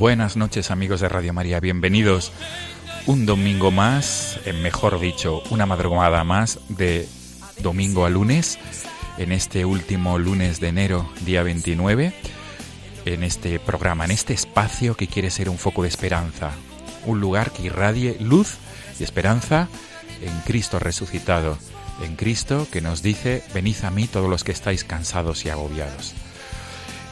Buenas noches amigos de Radio María, bienvenidos un domingo más, eh, mejor dicho, una madrugada más de domingo a lunes, en este último lunes de enero, día 29, en este programa, en este espacio que quiere ser un foco de esperanza, un lugar que irradie luz y esperanza en Cristo resucitado, en Cristo que nos dice, venid a mí todos los que estáis cansados y agobiados.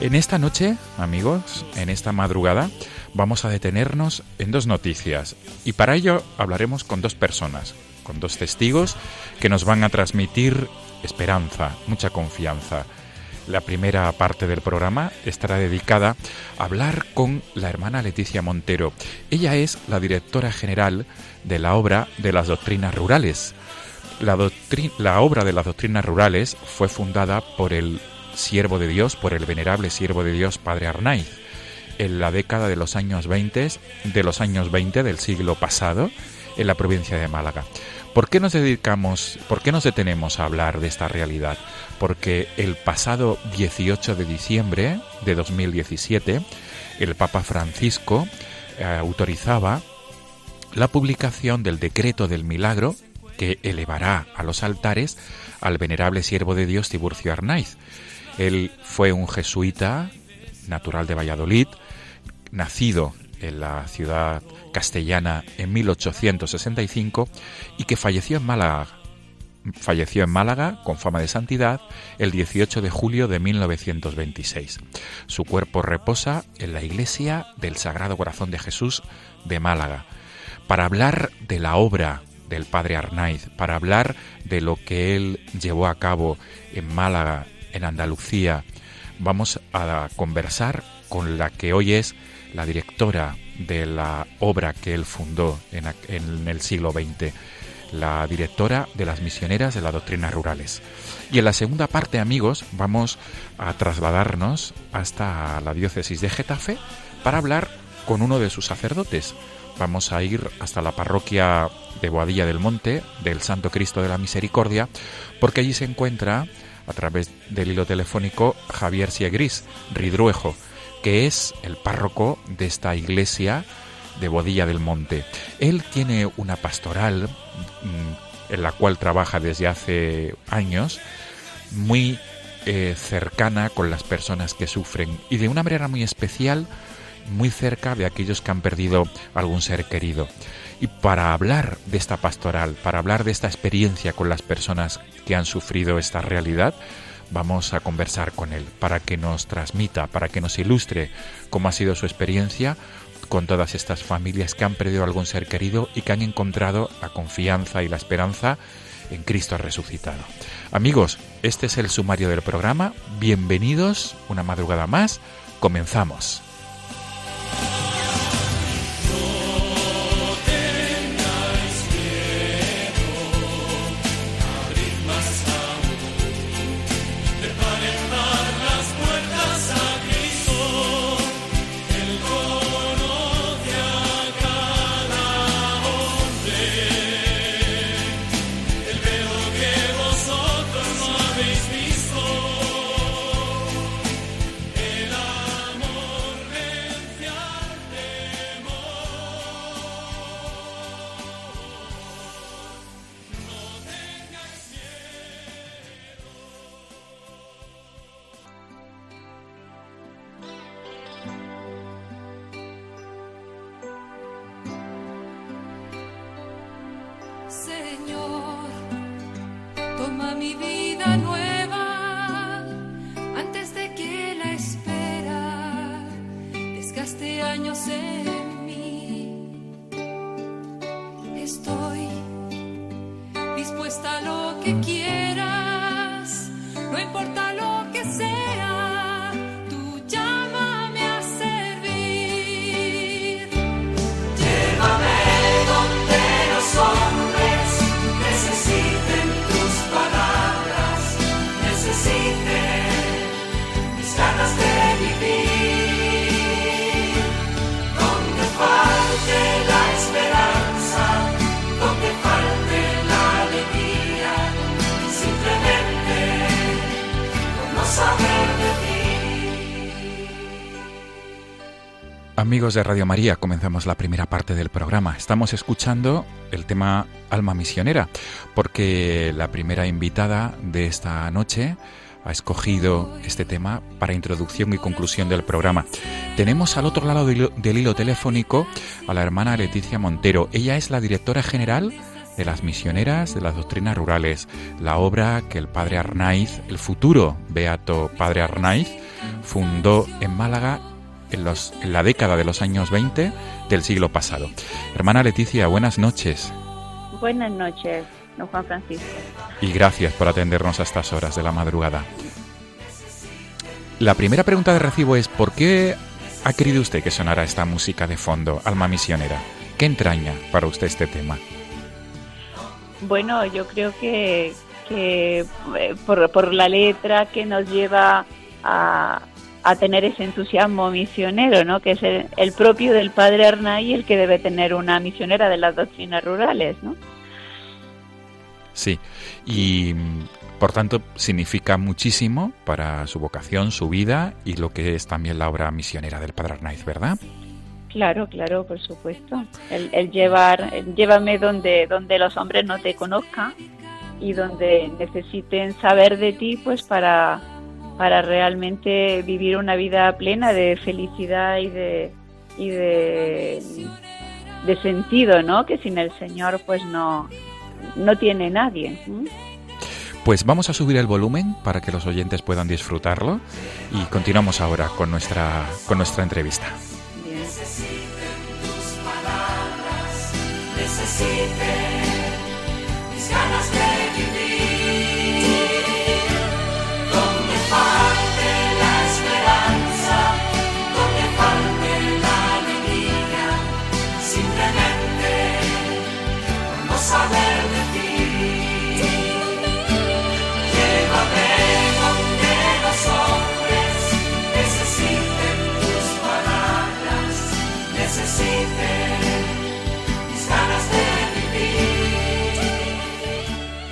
En esta noche, amigos, en esta madrugada, vamos a detenernos en dos noticias y para ello hablaremos con dos personas, con dos testigos que nos van a transmitir esperanza, mucha confianza. La primera parte del programa estará dedicada a hablar con la hermana Leticia Montero. Ella es la directora general de la obra de las doctrinas rurales. La, la obra de las doctrinas rurales fue fundada por el siervo de Dios, por el venerable siervo de Dios, Padre Arnaiz, en la década de los años 20, de los años 20 del siglo pasado, en la provincia de Málaga. ¿Por qué nos dedicamos, por qué nos detenemos a hablar de esta realidad? Porque el pasado 18 de diciembre de 2017, el Papa Francisco eh, autorizaba la publicación del decreto del milagro que elevará a los altares al venerable siervo de Dios Tiburcio Arnaiz. Él fue un jesuita natural de Valladolid, nacido en la ciudad castellana en 1865 y que falleció en Málaga. Falleció en Málaga con fama de santidad el 18 de julio de 1926. Su cuerpo reposa en la iglesia del Sagrado Corazón de Jesús de Málaga. Para hablar de la obra del padre Arnaiz, para hablar de lo que él llevó a cabo en Málaga, en Andalucía, vamos a conversar con la que hoy es la directora de la obra que él fundó en, en el siglo XX, la directora de las misioneras de las doctrinas rurales. Y en la segunda parte, amigos, vamos a trasladarnos hasta la diócesis de Getafe para hablar con uno de sus sacerdotes. Vamos a ir hasta la parroquia de Boadilla del Monte del Santo Cristo de la Misericordia, porque allí se encuentra, a través del hilo telefónico, Javier Siegris, Ridruejo, que es el párroco de esta iglesia de Bodilla del Monte. Él tiene una pastoral mm, en la cual trabaja desde hace años, muy eh, cercana con las personas que sufren y de una manera muy especial, muy cerca de aquellos que han perdido algún ser querido. Y para hablar de esta pastoral, para hablar de esta experiencia con las personas que han sufrido esta realidad, vamos a conversar con él para que nos transmita, para que nos ilustre cómo ha sido su experiencia con todas estas familias que han perdido algún ser querido y que han encontrado la confianza y la esperanza en Cristo resucitado. Amigos, este es el sumario del programa. Bienvenidos una madrugada más. Comenzamos. Amigos de Radio María, comenzamos la primera parte del programa. Estamos escuchando el tema Alma Misionera, porque la primera invitada de esta noche ha escogido este tema para introducción y conclusión del programa. Tenemos al otro lado del hilo telefónico a la hermana Leticia Montero. Ella es la directora general de las misioneras de las doctrinas rurales, la obra que el padre Arnaiz, el futuro beato padre Arnaiz, fundó en Málaga en, los, en la década de los años 20 del siglo pasado. Hermana Leticia, buenas noches. Buenas noches, don Juan Francisco. Y gracias por atendernos a estas horas de la madrugada. La primera pregunta de recibo es, ¿por qué ha querido usted que sonara esta música de fondo, Alma Misionera? ¿Qué entraña para usted este tema? Bueno, yo creo que, que eh, por, por la letra que nos lleva a, a tener ese entusiasmo misionero, ¿no? que es el, propio del padre Arnay el que debe tener una misionera de las doctrinas rurales. ¿no? Sí, y por tanto significa muchísimo para su vocación, su vida y lo que es también la obra misionera del padre Arnaiz, ¿verdad? Claro, claro, por supuesto. El, llevar, llévame donde, donde los hombres no te conozcan y donde necesiten saber de ti, pues para para realmente vivir una vida plena de felicidad y de, y de, sentido, ¿no? Que sin el Señor pues no, no tiene nadie. Pues vamos a subir el volumen para que los oyentes puedan disfrutarlo y continuamos ahora con nuestra, con nuestra entrevista.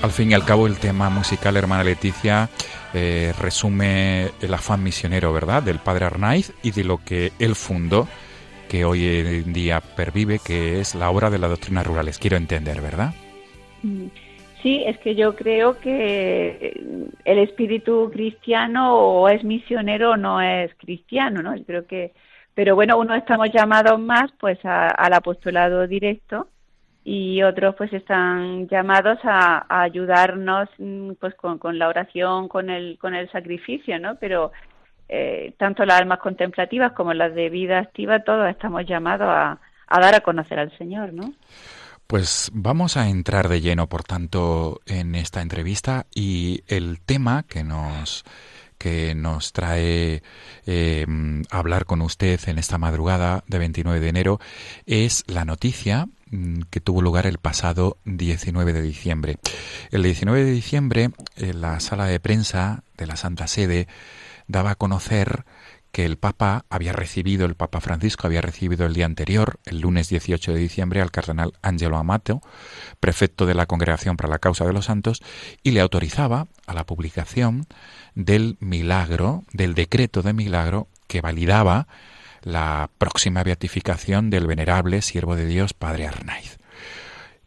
Al fin y al cabo, el tema musical, hermana Leticia, eh, resume el afán misionero, ¿verdad?, del padre Arnaiz y de lo que él fundó, que hoy en día pervive, que es la obra de las doctrinas rurales. Quiero entender, ¿verdad? Mm, sí, es que yo creo que el espíritu cristiano o es misionero o no es cristiano, ¿no? Yo creo que, pero bueno, uno estamos llamados más, pues, al apostolado directo y otros pues están llamados a, ayudarnos mm, pues con, la oración, con el, con el sacrificio, ¿no? Pero eh, tanto las almas contemplativas como las de vida activa, todos estamos llamados a, a dar a conocer al Señor, ¿no? Pues vamos a entrar de lleno, por tanto, en esta entrevista y el tema que nos que nos trae eh, hablar con usted en esta madrugada de 29 de enero es la noticia mm, que tuvo lugar el pasado 19 de diciembre. El 19 de diciembre, en la sala de prensa de la Santa Sede daba a conocer que el Papa había recibido, el Papa Francisco había recibido el día anterior, el lunes 18 de diciembre, al cardenal Angelo Amato, prefecto de la Congregación para la Causa de los Santos, y le autorizaba a la publicación del milagro, del decreto de milagro que validaba la próxima beatificación del venerable siervo de Dios, Padre Arnaiz.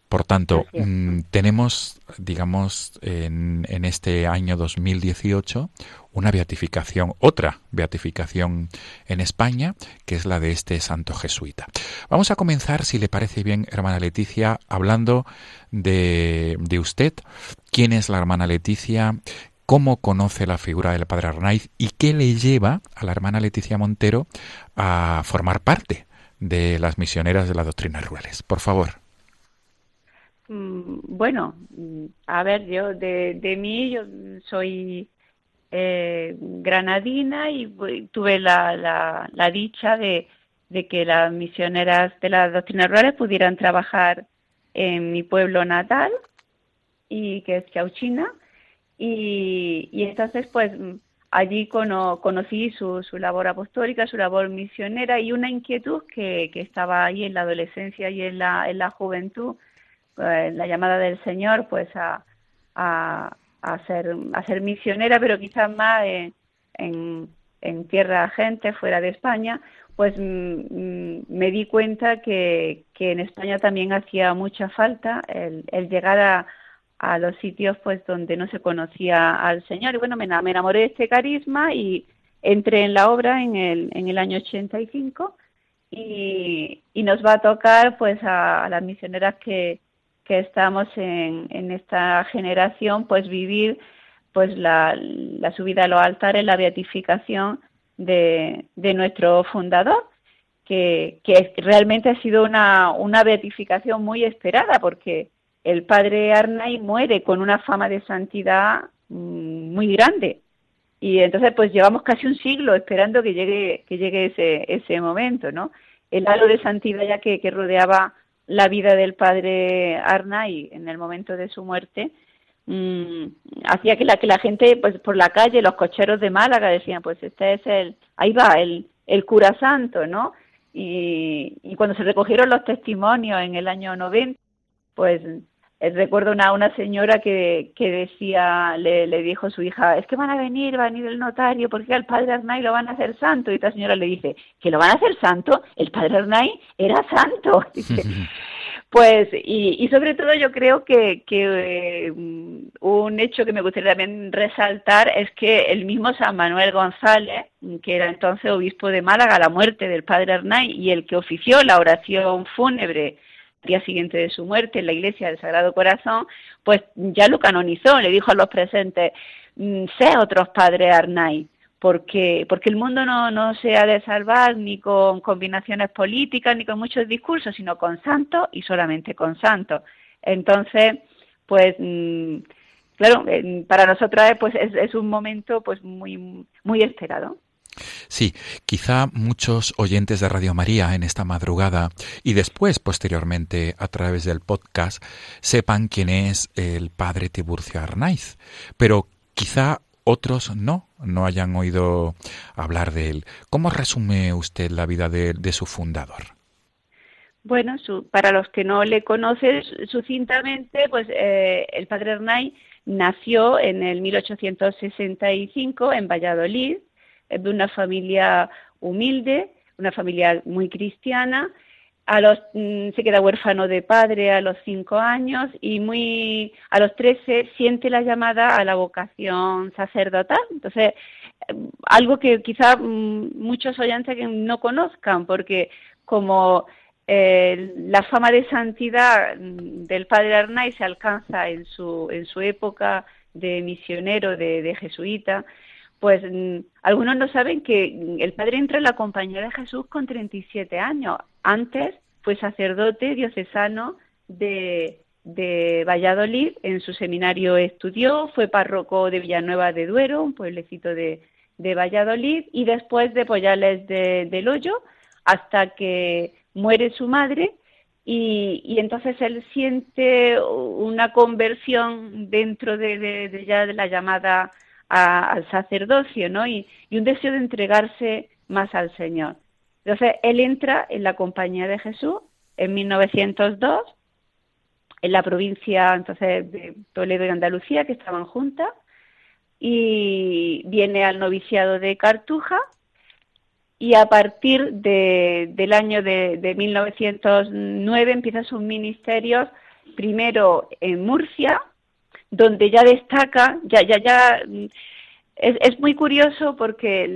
Por tanto, mm, tenemos, digamos, en, en, este año 2018 una beatificación, otra beatificación en España, que es la de este santo jesuita. Vamos a comenzar, si le parece bien, hermana Leticia, hablando de, de usted. ¿Quién es la hermana Leticia? Cómo conoce la figura del padre Arnaiz y qué le lleva a la hermana Leticia Montero a formar parte de las misioneras de las doctrinas rurales. Por favor. Mm, bueno, mm, a ver, yo de, de mí, yo soy eh, granadina y tuve la, la, la dicha de, de, que las misioneras de las doctrinas rurales pudieran trabajar en mi pueblo natal, y que es Chauchina, y, entonces pues allí conocí su, su, labor apostólica, su labor misionera y una inquietud que, estaba ahí en la adolescencia y en la, en juventud, eh, la llamada del Señor, pues a, a, ser, a ser misionera, pero quizás más en, en, tierra gente, fuera de España, pues mm, mm, me di cuenta que, que, en España también hacía mucha falta el, el llegar a, a, los sitios pues donde no se conocía al Señor. Y bueno, me, enamoré de este carisma y entré en la obra en el, en el año 85 y, y nos va a tocar pues a, a las misioneras que, que estamos en, en esta generación, pues vivir pues la, la, subida a los altares, la beatificación de, de nuestro fundador, que, que, realmente ha sido una, una beatificación muy esperada, porque el padre Arnay muere con una fama de santidad mm, muy grande. Y entonces pues llevamos casi un siglo esperando que llegue, que llegue ese, ese momento, ¿no? El halo de santidad ya que, rodeaba la vida del padre Arnay en el momento de su muerte, mmm, hacía que la, que la gente, pues por la calle, los cocheros de Málaga decían, pues este es el, ahí va, el, el cura santo, ¿no? Y, y cuando se recogieron los testimonios en el año 90, pues eh, recuerdo una, una señora que, que decía, le, le, dijo a su hija, es que van a venir, va a venir el notario, porque al padre Arnay lo van a hacer santo. Y esta señora le dice, ¿que lo van a hacer santo? El padre Arnay era santo. Dice, pues, y, y, sobre todo yo creo que, que eh, un hecho que me gustaría también resaltar es que el mismo San Manuel González, que era entonces obispo de Málaga, a la muerte del padre Arnay, y el que ofició la oración fúnebre día siguiente de su muerte en la iglesia del Sagrado Corazón, pues ya lo canonizó, le dijo a los presentes, mm, sé otros padres Arnay, porque, porque el mundo no, no se ha de salvar ni con combinaciones políticas ni con muchos discursos, sino con santos y solamente con santos. Entonces, pues mm, claro, para nosotras pues es, es un momento pues muy, muy esperado. Sí, quizá muchos oyentes de Radio María en esta madrugada y después, posteriormente, a través del podcast, sepan quién es el padre Tiburcio Arnaiz, pero quizá otros no, no hayan oído hablar de él. ¿Cómo resume usted la vida de, su fundador? Bueno, su, para los que no le conocen sucintamente, pues eh, el padre Arnaiz nació en el 1865 en Valladolid de una familia humilde, una familia muy cristiana. A los, mm, se queda huérfano de padre a los cinco años y muy a los trece siente la llamada a la vocación sacerdotal. Entonces, eh, algo que quizá mm, muchos oyentes no conozcan, porque como eh, la fama de santidad mm, del padre Arnay se alcanza en su, en su época de misionero, de jesuita, pues mm, algunos no saben que el padre entra en la compañía de Jesús con 37 años. Antes fue sacerdote diocesano de, de Valladolid, en su seminario estudió, fue párroco de Villanueva de Duero, un pueblecito de, Valladolid, y después de Poyales de, del Hoyo, hasta que muere su madre, y, y, entonces él siente una conversión dentro de, de, ya de la llamada al sacerdocio, ¿no? Y, y, un deseo de entregarse más al Señor. Entonces él entra en la compañía de Jesús en 1902 en la provincia entonces de Toledo y Andalucía, que estaban juntas, y viene al noviciado de Cartuja, y a partir de, del año de, de 1909 empieza sus ministerios, primero en Murcia, donde ya destaca, ya, ya, ya es, muy curioso porque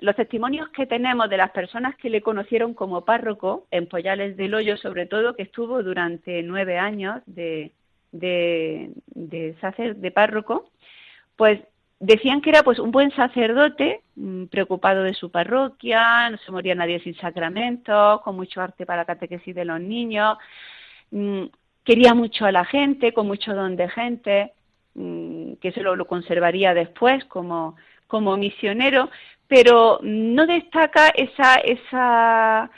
los testimonios que tenemos de las personas que le conocieron como párroco, en Poyales del Hoyo sobre todo, que estuvo durante nueve años de, de, párroco, pues decían que era pues un buen sacerdote, mm, preocupado de su parroquia, no se moría nadie sin sacramentos, con mucho arte para la catequesis de los niños, mm, quería mucho a la gente, con mucho don de gente, Mm, que se lo, conservaría después como, como misionero, pero no destaca esa, esa,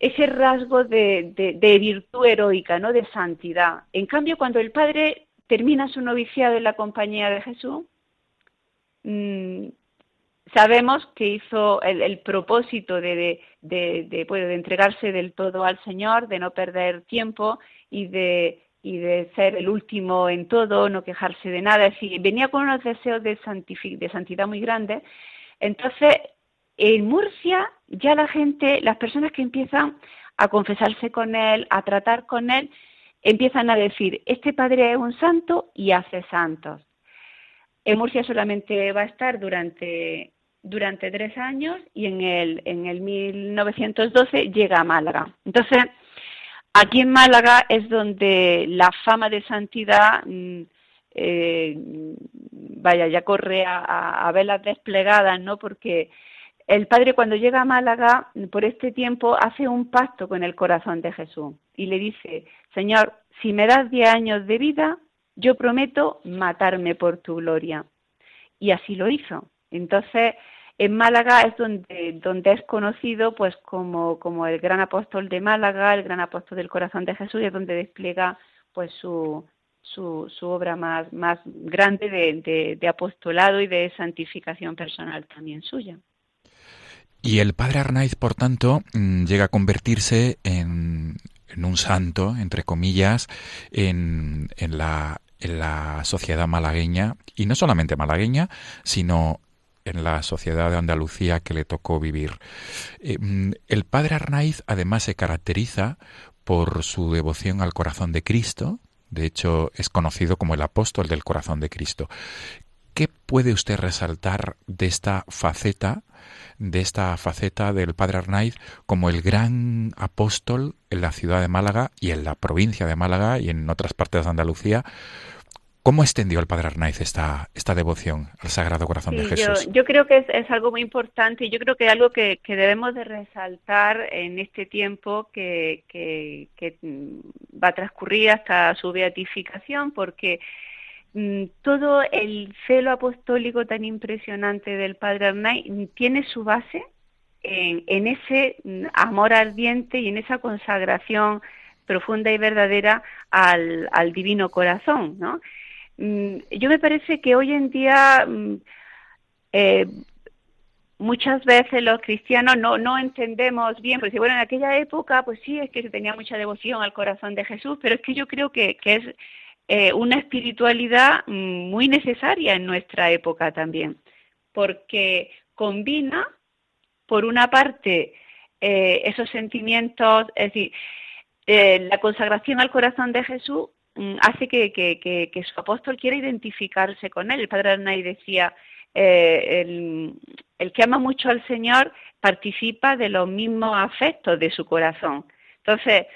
ese rasgo de, virtud heroica, ¿no? de santidad. En cambio, cuando el padre termina su noviciado en la compañía de Jesús, mm, sabemos que hizo el, el propósito de, de, de, de, entregarse del todo al Señor, de no perder tiempo y de, y de ser el último en todo, no quejarse de nada, es decir, venía con unos deseos de, de santidad muy grandes. Entonces, en Murcia ya la gente, las personas que empiezan a confesarse con él, a tratar con él, empiezan a decir, este padre es un santo y hace santos. En Murcia solamente va a estar durante, durante tres años y en el, en el 1912 llega a Málaga. Entonces, Aquí en Málaga es donde la fama de santidad, mm, eh, vaya, ya corre a, velas desplegadas, ¿no? Porque el padre cuando llega a Málaga, por este tiempo, hace un pacto con el corazón de Jesús y le dice, Señor, si me das diez años de vida, yo prometo matarme por tu gloria. Y así lo hizo. Entonces, en Málaga es donde, donde es conocido pues como, como el gran apóstol de Málaga, el gran apóstol del corazón de Jesús, y es donde despliega pues su, su, su obra más, más grande de, de, apostolado y de santificación personal también suya. Y el padre Arnaiz, por tanto, mm, llega a convertirse en, en un santo, entre comillas, en, en, la, en la sociedad malagueña, y no solamente malagueña, sino en la sociedad de Andalucía que le tocó vivir. Eh, mm, el padre Arnaiz además se caracteriza por su devoción al corazón de Cristo, de hecho es conocido como el apóstol del corazón de Cristo. ¿Qué puede usted resaltar de esta faceta, de esta faceta del padre Arnaiz como el gran apóstol en la ciudad de Málaga y en la provincia de Málaga y en otras partes de Andalucía? ¿Cómo extendió el Padre Arnaiz esta, esta devoción al Sagrado Corazón de Jesús? Yo, creo que es, algo muy importante y yo creo que es algo que, debemos de resaltar en este tiempo que, va a transcurrir hasta su beatificación porque mm, todo el celo apostólico tan impresionante del Padre Arnaiz tiene su base en, en ese mm, amor ardiente y en esa consagración profunda y verdadera al, al divino corazón, ¿no? Mm, yo me parece que hoy en día mm, eh, muchas veces los cristianos no, entendemos bien, porque bueno, en aquella época pues sí es que se tenía mucha devoción al corazón de Jesús, pero es que yo creo que, es eh, una espiritualidad mm, muy necesaria en nuestra época también, porque combina, por una parte, eh, esos sentimientos, es decir, la consagración al corazón de Jesús hace que, que, su apóstol quiera identificarse con él. El padre Arnay decía, eh, el, que ama mucho al Señor participa de los mismos afectos de su corazón. Entonces,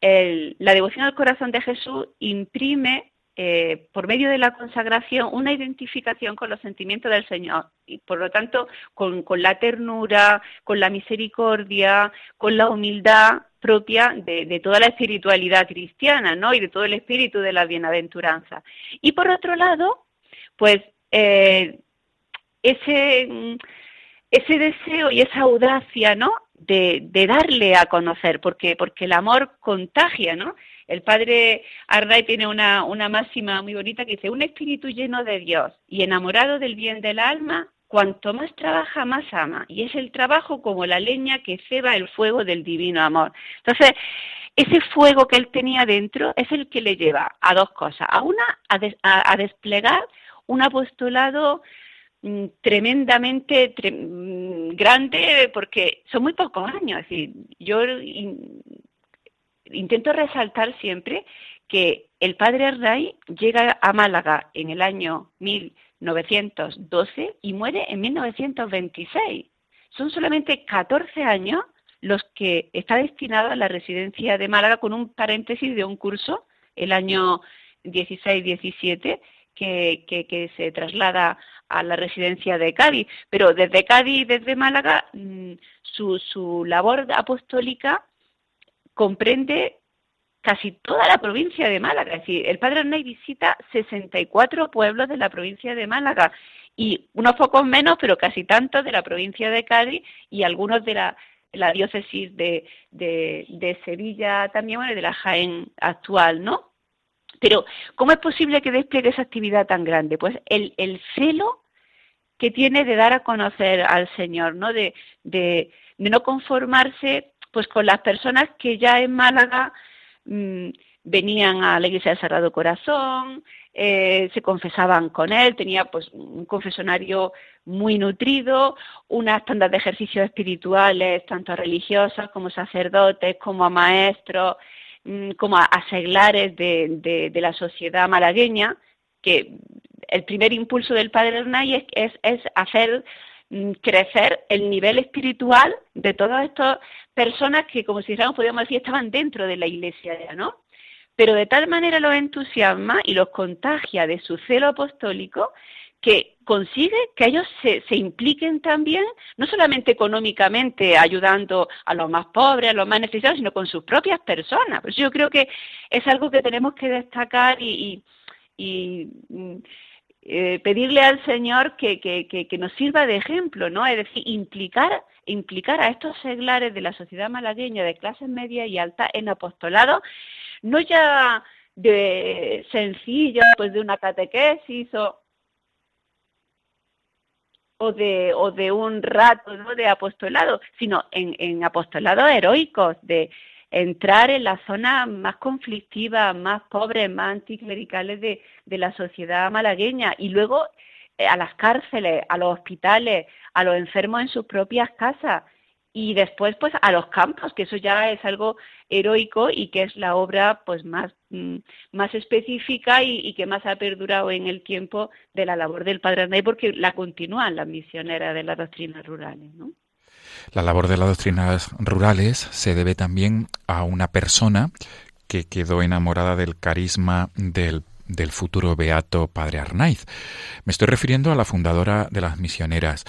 la devoción al corazón de Jesús imprime eh, por medio de la consagración, una identificación con los sentimientos del Señor y por lo tanto con, la ternura, con la misericordia, con la humildad propia de, toda la espiritualidad cristiana, ¿no? Y de todo el espíritu de la bienaventuranza. Y por otro lado, pues eh, ese, ese deseo y esa audacia, ¿no? De, de, darle a conocer, porque, porque el amor contagia, ¿no? El padre Arday tiene una, una máxima muy bonita que dice, un espíritu lleno de Dios y enamorado del bien del alma, cuanto más trabaja, más ama. Y es el trabajo como la leña que ceba el fuego del divino amor. Entonces, ese fuego que él tenía dentro es el que le lleva a dos cosas. A una, a, desplegar un apostolado mm, tremendamente mm, grande porque son muy pocos años. Es decir, yo intento resaltar siempre que el padre Array llega a Málaga en el año 1912 y muere en 1926. Son solamente 14 años los que está destinado a la residencia de Málaga con un paréntesis de un curso el año 16-17 que, que, se traslada a la residencia de Cádiz. Pero desde Cádiz, desde Málaga, mm, su, su labor apostólica comprende casi toda la provincia de Málaga. Es decir, el padre Arnay visita 64 pueblos de la provincia de Málaga y unos pocos menos, pero casi tantos de la provincia de Cádiz y algunos de la, diócesis de, de, Sevilla también, bueno, de la Jaén actual, ¿no? Pero, ¿cómo es posible que despliegue esa actividad tan grande? Pues el, el celo que tiene de dar a conocer al Señor, ¿no? De, de, de no conformarse pues con las personas que ya en Málaga mm, venían a la iglesia del Sagrado Corazón, eh, se confesaban con él, tenía pues un confesonario muy nutrido, unas tandas de ejercicios espirituales, tanto religiosas como sacerdotes, como a maestros, mm, como a, seglares de, la sociedad malagueña, que el primer impulso del padre Hernay es, es hacer Mm, crecer el nivel espiritual de todas estas personas que, como si dijéramos, podríamos decir, estaban dentro de la iglesia, ¿no? Pero de tal manera los entusiasma y los contagia de su celo apostólico que consigue que ellos se, se, impliquen también, no solamente económicamente ayudando a los más pobres, a los más necesitados, sino con sus propias personas. Pues yo creo que es algo que tenemos que destacar y, y, y mm, eh, pedirle al Señor que, que, que, nos sirva de ejemplo, ¿no? Es decir, implicar, implicar a estos seglares de la sociedad malagueña de clase media y alta en apostolado, no ya de sencillo, pues de una catequesis o, o de, o de un rato ¿no? de apostolado, sino en, en apostolados heroicos, de, entrar en la zona más conflictiva, más pobres, más anticlericales de, de la sociedad malagueña y luego eh, a las cárceles, a los hospitales, a los enfermos en sus propias casas y después pues a los campos, que eso ya es algo heroico y que es la obra pues más, mm, más específica y, que más ha perdurado en el tiempo de la labor del Padre Andrés porque la continúan las misioneras de las doctrinas rurales, ¿no? La labor de las doctrinas rurales se debe también a una persona que quedó enamorada del carisma del del futuro beato padre Arnaiz. Me estoy refiriendo a la fundadora de las misioneras.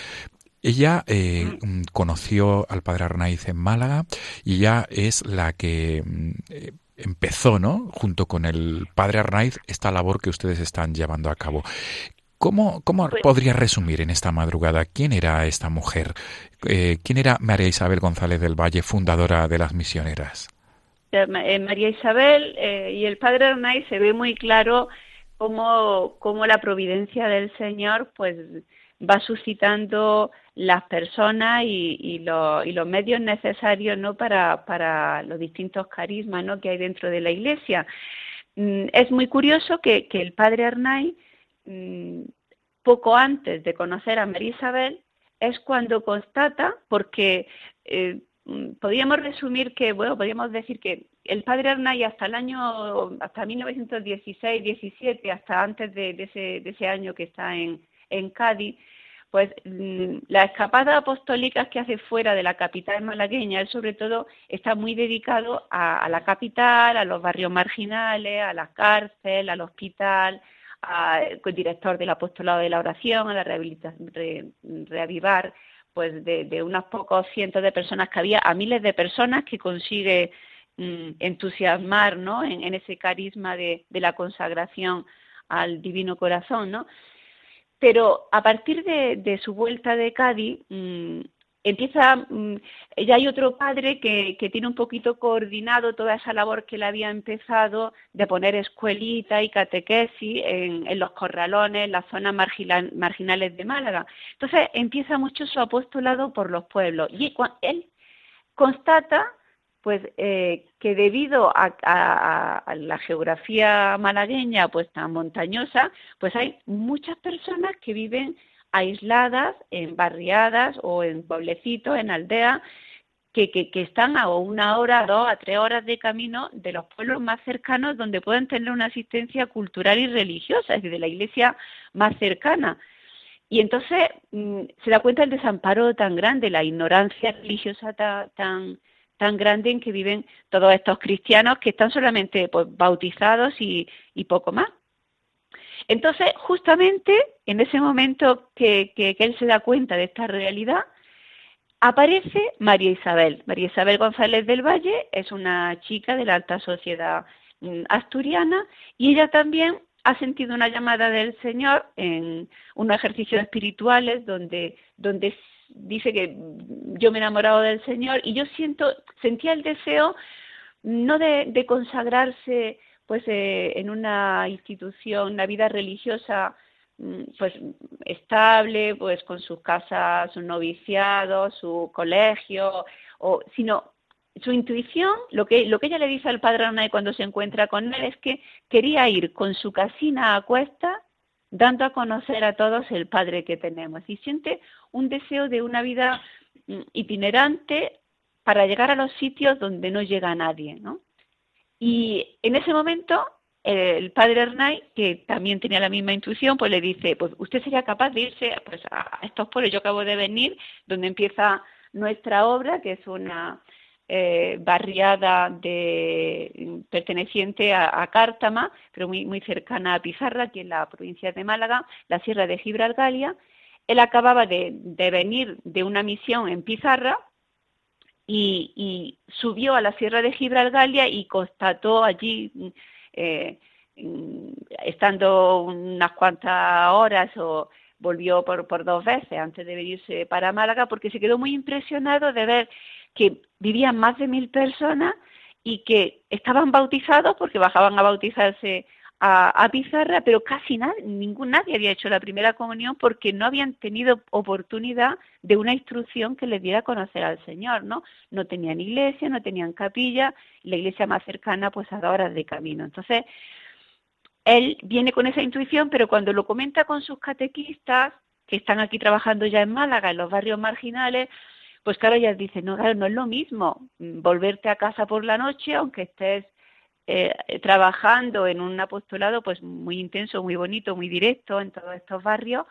Ella eh, conoció al padre Arnaiz en Málaga y ella es la que mm, eh, empezó, ¿no? Junto con el padre Arnaiz, esta labor que ustedes están llevando a cabo. ¿Cómo, cómo pues podría resumir en esta madrugada quién era esta mujer? Eh, ¿Quién era María Isabel González del Valle, fundadora de las misioneras? Eh, María Isabel eh, y el padre Arnay se ve muy claro cómo, cómo la providencia del Señor pues va suscitando las personas y, y, y los medios necesarios ¿no? para, para los distintos carismas ¿no? que hay dentro de la Iglesia. Mm, es muy curioso que, que el padre Arnay poco antes de conocer a María Isabel, es cuando constata, porque eh, mm, podríamos resumir que, bueno, podríamos decir que el padre Arnay hasta el año, hasta 1916, 17, hasta antes de, ese, de ese, año que está en, en Cádiz, pues mm, las escapadas apostólicas que hace fuera de la capital malagueña, él sobre todo está muy dedicado a, la capital, a los barrios marginales, a la cárcel, al hospital, al director del apostolado de la oración, a la rehabilitación, reavivar pues de, unos pocos cientos de personas que había a miles de personas que consigue mm, entusiasmar ¿no? en, ese carisma de, de la consagración al divino corazón, ¿no? pero a partir de, su vuelta de Cádiz, mm, empieza, mm, ya hay otro padre que, tiene un poquito coordinado toda esa labor que él había empezado de poner escuelita y catequesis en, los corralones, en las zonas marginales de Málaga. Entonces empieza mucho su apostolado por los pueblos y él constata pues eh, que debido a, la geografía malagueña pues tan montañosa, pues hay muchas personas que viven aisladas en barriadas o en pueblecitos, en aldeas, que, que, están a una hora, dos a tres horas de camino de los pueblos más cercanos donde pueden tener una asistencia cultural y religiosa, es decir, de la iglesia más cercana. Y entonces mm, se da cuenta del desamparo tan grande, la ignorancia religiosa tan tan grande en que viven todos estos cristianos que están solamente pues, bautizados y, poco más. Entonces, justamente en ese momento que, él se da cuenta de esta realidad, aparece María Isabel. María Isabel González del Valle es una chica de la alta sociedad mm, asturiana y ella también ha sentido una llamada del Señor en unos ejercicios espirituales donde, donde dice que yo me he enamorado del Señor y yo siento, sentía el deseo no de, consagrarse pues eh, en una institución, una vida religiosa mm, pues estable, pues con sus casas, su noviciado, su colegio, o, sino su intuición, lo que, lo que ella le dice al padre Arnay cuando se encuentra con él es que quería ir con su casina a cuesta dando a conocer a todos el Padre que tenemos y siente un deseo de una vida mm, itinerante para llegar a los sitios donde no llega nadie, ¿no? Y en ese momento el padre Hernay, que también tenía la misma intuición, pues le dice, pues usted sería capaz de irse pues, a estos pueblos, yo acabo de venir, donde empieza nuestra obra, que es una eh, barriada de, perteneciente a, Cártama, pero muy, muy cercana a Pizarra, aquí en la provincia de Málaga, la sierra de Gibralgalia. Él acababa de, venir de una misión en Pizarra y, subió a la sierra de Gibralgalia y constató allí, eh, estando unas cuantas horas o volvió por, por dos veces antes de venirse para Málaga porque se quedó muy impresionado de ver que vivían más de mil personas y que estaban bautizados porque bajaban a bautizarse a, Pizarra, pero casi nadie, ningún, nadie había hecho la primera comunión porque no habían tenido oportunidad de una instrucción que les diera a conocer al Señor, ¿no? No tenían iglesia, no tenían capilla, la iglesia más cercana pues a horas de camino. Entonces, él viene con esa intuición, pero cuando lo comenta con sus catequistas, que están aquí trabajando ya en Málaga, en los barrios marginales, pues claro, ellas dicen, no, claro, no es lo mismo mm, volverte a casa por la noche, aunque estés eh, trabajando en un apostolado pues muy intenso, muy bonito, muy directo en todos estos barrios,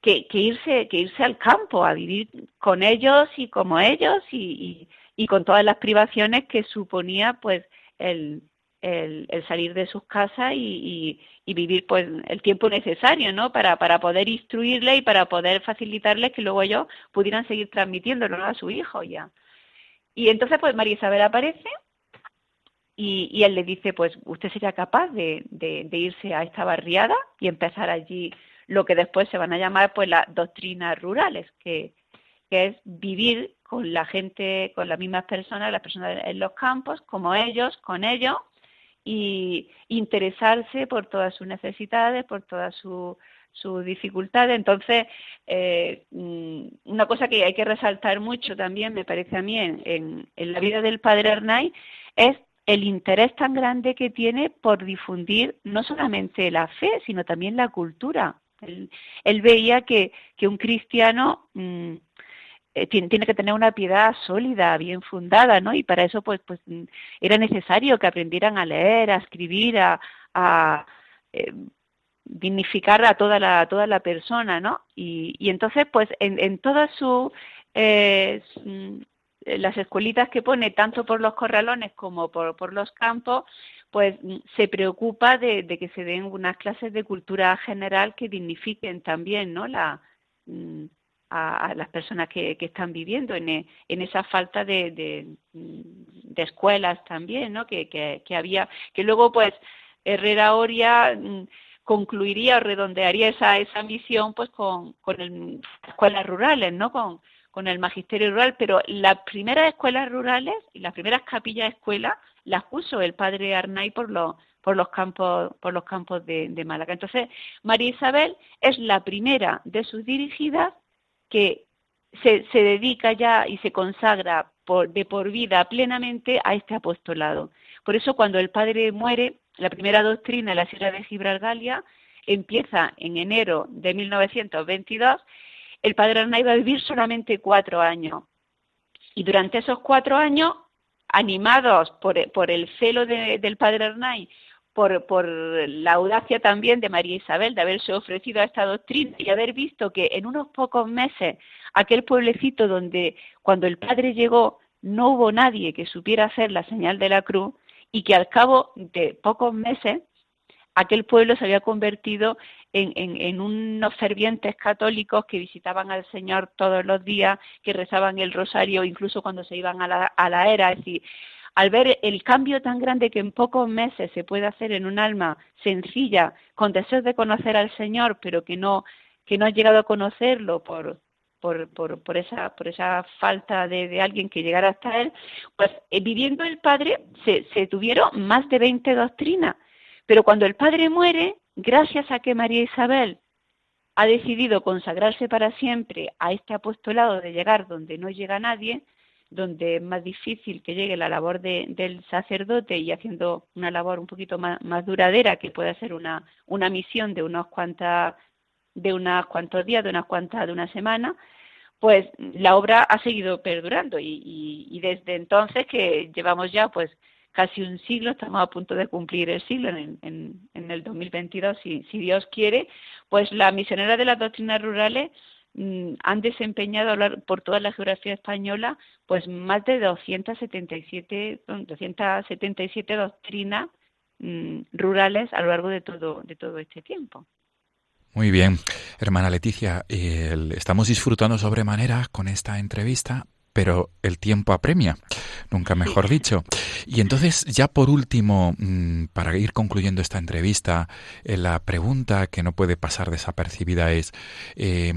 que, irse, que irse al campo a vivir con ellos y como ellos y, y con todas las privaciones que suponía pues el, el, salir de sus casas y, vivir pues el tiempo necesario no para, para poder instruirle y para poder facilitarles que luego ellos pudieran seguir transmitiéndolo a su hijo ya. Y entonces pues María Isabel aparece y, él le dice pues usted sería capaz de, de, irse a esta barriada y empezar allí lo que después se van a llamar pues las doctrinas rurales que, que es vivir con la gente, con las mismas personas, las personas en los campos, como ellos, con ellos, y interesarse por todas sus necesidades, por todas sus su dificultades. Entonces, eh, mm, una cosa que hay que resaltar mucho también, me parece a mí, en, la vida del padre Arnay, es el interés tan grande que tiene por difundir no solamente la fe, sino también la cultura. Él, veía que, que un cristiano mm, eh, tiene, que tener una piedad sólida, bien fundada, ¿no? Y para eso, pues, pues mm, era necesario que aprendieran a leer, a escribir, a, a, eh, dignificar a toda la, toda la persona, ¿no? Y, y entonces, pues, en, en todas sus eh, las escuelitas que pone, tanto por los corralones como por, por los campos, pues se preocupa de, que se den unas clases de cultura general que dignifiquen también, ¿no? La, mm, a, las personas que, que están viviendo en, en esa falta de, de, de, escuelas también, ¿no? Que, que, que había, que luego, pues, Herrera Oria mm, concluiría o redondearía esa, esa misión pues con, con el, escuelas rurales, ¿no? Con, con el magisterio rural, pero las primeras escuelas rurales y las primeras capillas de escuela las puso el padre Arnay por los por los campos por los campos de, de Málaga. Entonces, María Isabel es la primera de sus dirigidas que se, se dedica ya y se consagra por, de por vida plenamente a este apostolado. Por eso cuando el padre muere, la primera doctrina en la Sierra de Gibraltar empieza en enero de 1922. El padre Arnay va a vivir solamente cuatro años. Y durante esos cuatro años, animados por, por el celo de, del padre Arnay, por, por, la audacia también de María Isabel de haberse ofrecido a esta doctrina y haber visto que en unos pocos meses aquel pueblecito donde cuando el padre llegó no hubo nadie que supiera hacer la señal de la cruz, y que al cabo de pocos meses aquel pueblo se había convertido en, en, unos fervientes católicos que visitaban al Señor todos los días, que rezaban el rosario incluso cuando se iban a la, a la era. Es decir, al ver el cambio tan grande que en pocos meses se puede hacer en un alma sencilla, con deseos de conocer al Señor, pero que no, que no ha llegado a conocerlo por, por, por, por, esa, por esa falta de, alguien que llegara hasta él, pues eh, viviendo el padre se, se tuvieron más de 20 doctrinas. Pero cuando el padre muere, gracias a que María Isabel ha decidido consagrarse para siempre a este apostolado de llegar donde no llega nadie, donde es más difícil que llegue la labor de, del sacerdote y haciendo una labor un poquito más, duradera, que puede ser una, una misión de unos cuantas de unos cuantos días, de unas cuantas, de una semana, pues la obra ha seguido perdurando y, y, y, desde entonces que llevamos ya pues casi un siglo, estamos a punto de cumplir el siglo en, en, el 2022, si, si Dios quiere, pues las misioneras de las doctrinas rurales mmm, han desempeñado por toda la geografía española pues más de 277, 277 doctrinas mmm, rurales a lo largo de todo, de todo este tiempo. Muy bien, hermana Leticia, el, estamos disfrutando sobremanera con esta entrevista, pero el tiempo apremia, nunca mejor sí. dicho. Y entonces, ya por último, mm, para ir concluyendo esta entrevista, eh, la pregunta que no puede pasar desapercibida es, eh,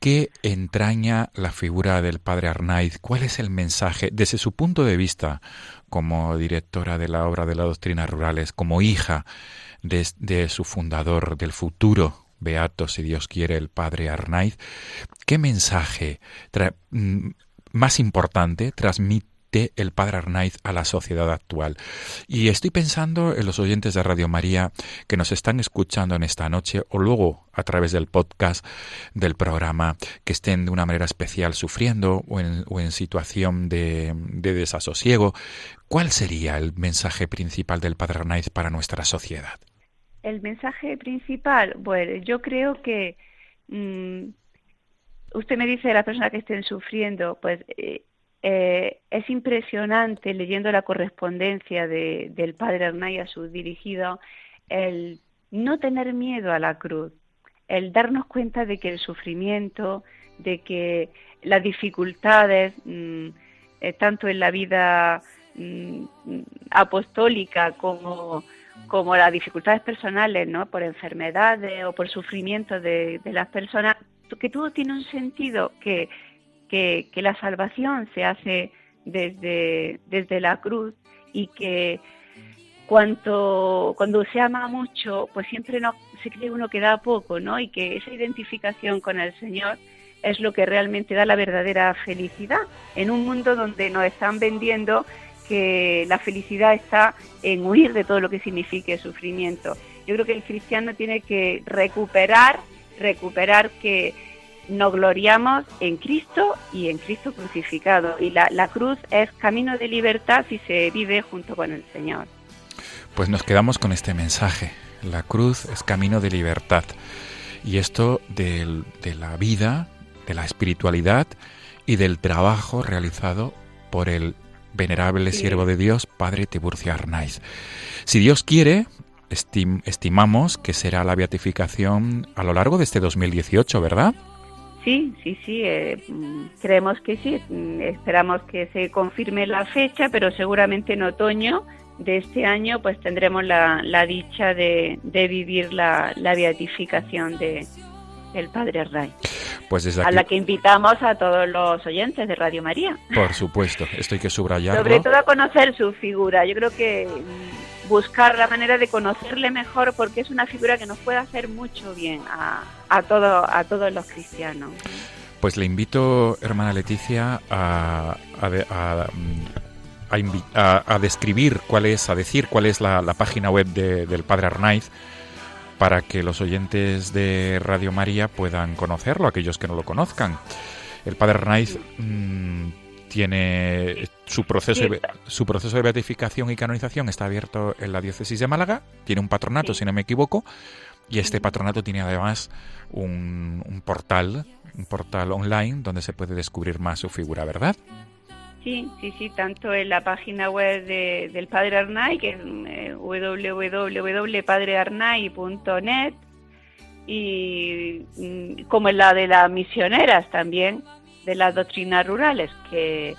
¿qué entraña la figura del padre Arnaiz? ¿Cuál es el mensaje desde su punto de vista como directora de la obra de la doctrina rurales, como hija de, de su fundador del futuro beato, si Dios quiere, el padre Arnaiz, ¿qué mensaje mm, más importante transmite el padre Arnaiz a la sociedad actual? Y estoy pensando en los oyentes de Radio María que nos están escuchando en esta noche o luego a través del podcast del programa que estén de una manera especial sufriendo o en, o en situación de, de desasosiego. ¿Cuál sería el mensaje principal del padre Arnaiz para nuestra sociedad? el mensaje principal, bueno, yo creo que mmm, usted me dice de las personas que estén sufriendo, pues eh, eh, es impresionante leyendo la correspondencia de, del padre Arnay a su dirigido el no tener miedo a la cruz, el darnos cuenta de que el sufrimiento, de que las dificultades, mmm, eh, tanto en la vida mmm, apostólica como como las dificultades personales, ¿no? Por enfermedades o por sufrimiento de las personas, que todo tiene un sentido, que, que, la salvación se hace desde, desde la cruz y que cuanto, cuando se ama mucho, pues siempre no, se cree uno que da poco, ¿no? Y que esa identificación con el Señor es lo que realmente da la verdadera felicidad en un mundo donde nos están vendiendo que la felicidad está en huir de todo lo que signifique sufrimiento. Yo creo que el cristiano tiene que recuperar, recuperar que nos gloriamos en Cristo y en Cristo crucificado. Y la, la cruz es camino de libertad si se vive junto con el Señor. Pues nos quedamos con este mensaje La cruz es camino de libertad. Y esto de la vida, de la espiritualidad y del trabajo realizado por el venerable siervo de Dios, Padre Tiburcio Arnaiz. Si Dios quiere, estimamos que será la beatificación a lo largo de este 2018, ¿verdad? Sí, sí, sí, eh, creemos que sí. Esperamos que se confirme la fecha, pero seguramente en otoño de este año pues tendremos la, dicha de, vivir la, beatificación de, del Padre Arnaiz. Pues desde A la que invitamos a todos los oyentes de Radio María. Por supuesto, esto hay que subrayarlo. Sobre todo a conocer su figura. Yo creo que buscar la manera de conocerle mejor porque es una figura que nos puede hacer mucho bien a, a, todo, a todos los cristianos. Pues le invito, hermana Leticia, a, a, a, describir cuál es, a decir cuál es la, página web del Padre Arnaiz para que los oyentes de Radio María puedan conocerlo, aquellos que no lo conozcan. El Padre Arnaiz mm, tiene su proceso, de, su proceso de beatificación y canonización está abierto en la diócesis de Málaga, tiene un patronato, si no me equivoco, y este patronato tiene además un, portal, un portal online donde se puede descubrir más su figura, ¿verdad? Sí, sí, sí, tanto en la página web del Padre Arnay, que es eh, www.padrearnay.net, y mm, como en la de las misioneras también, de las doctrinas rurales, que,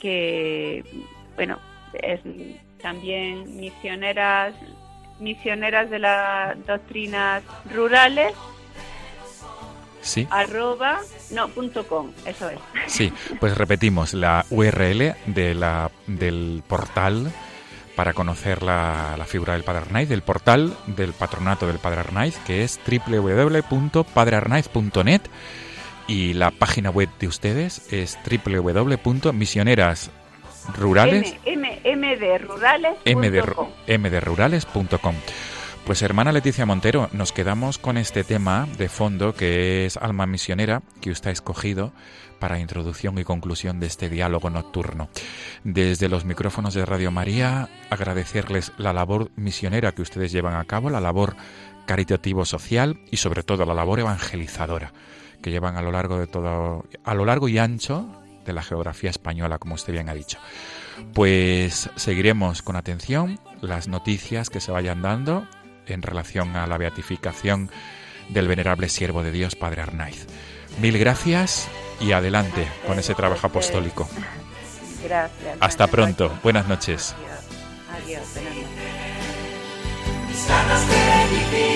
que bueno, es también misioneras, misioneras de las doctrinas rurales. Sí. Arroba, no, punto com, eso es. Sí, pues repetimos la URL de la, del portal para conocer la, la, figura del Padre Arnaiz, del portal del patronato del Padre Arnaiz, que es www.padrearnaiz.net y la página web de ustedes es www.misionerasrurales mdrurales.com. Pues hermana Leticia Montero, nos quedamos con este tema de fondo que es Alma Misionera que usted ha escogido para introducción y conclusión de este diálogo nocturno. Desde los micrófonos de Radio María, agradecerles la labor misionera que ustedes llevan a cabo, la labor caritativo social y sobre todo la labor evangelizadora que llevan a lo largo de todo, a lo largo y ancho de la geografía española, como usted bien ha dicho. Pues seguiremos con atención las noticias que se vayan dando en relación a la beatificación del venerable siervo de Dios, Padre Arnaiz. Mil gracias y adelante con ese trabajo apostólico. Gracias. Hasta pronto. Buenas noches. Adiós. Buenas la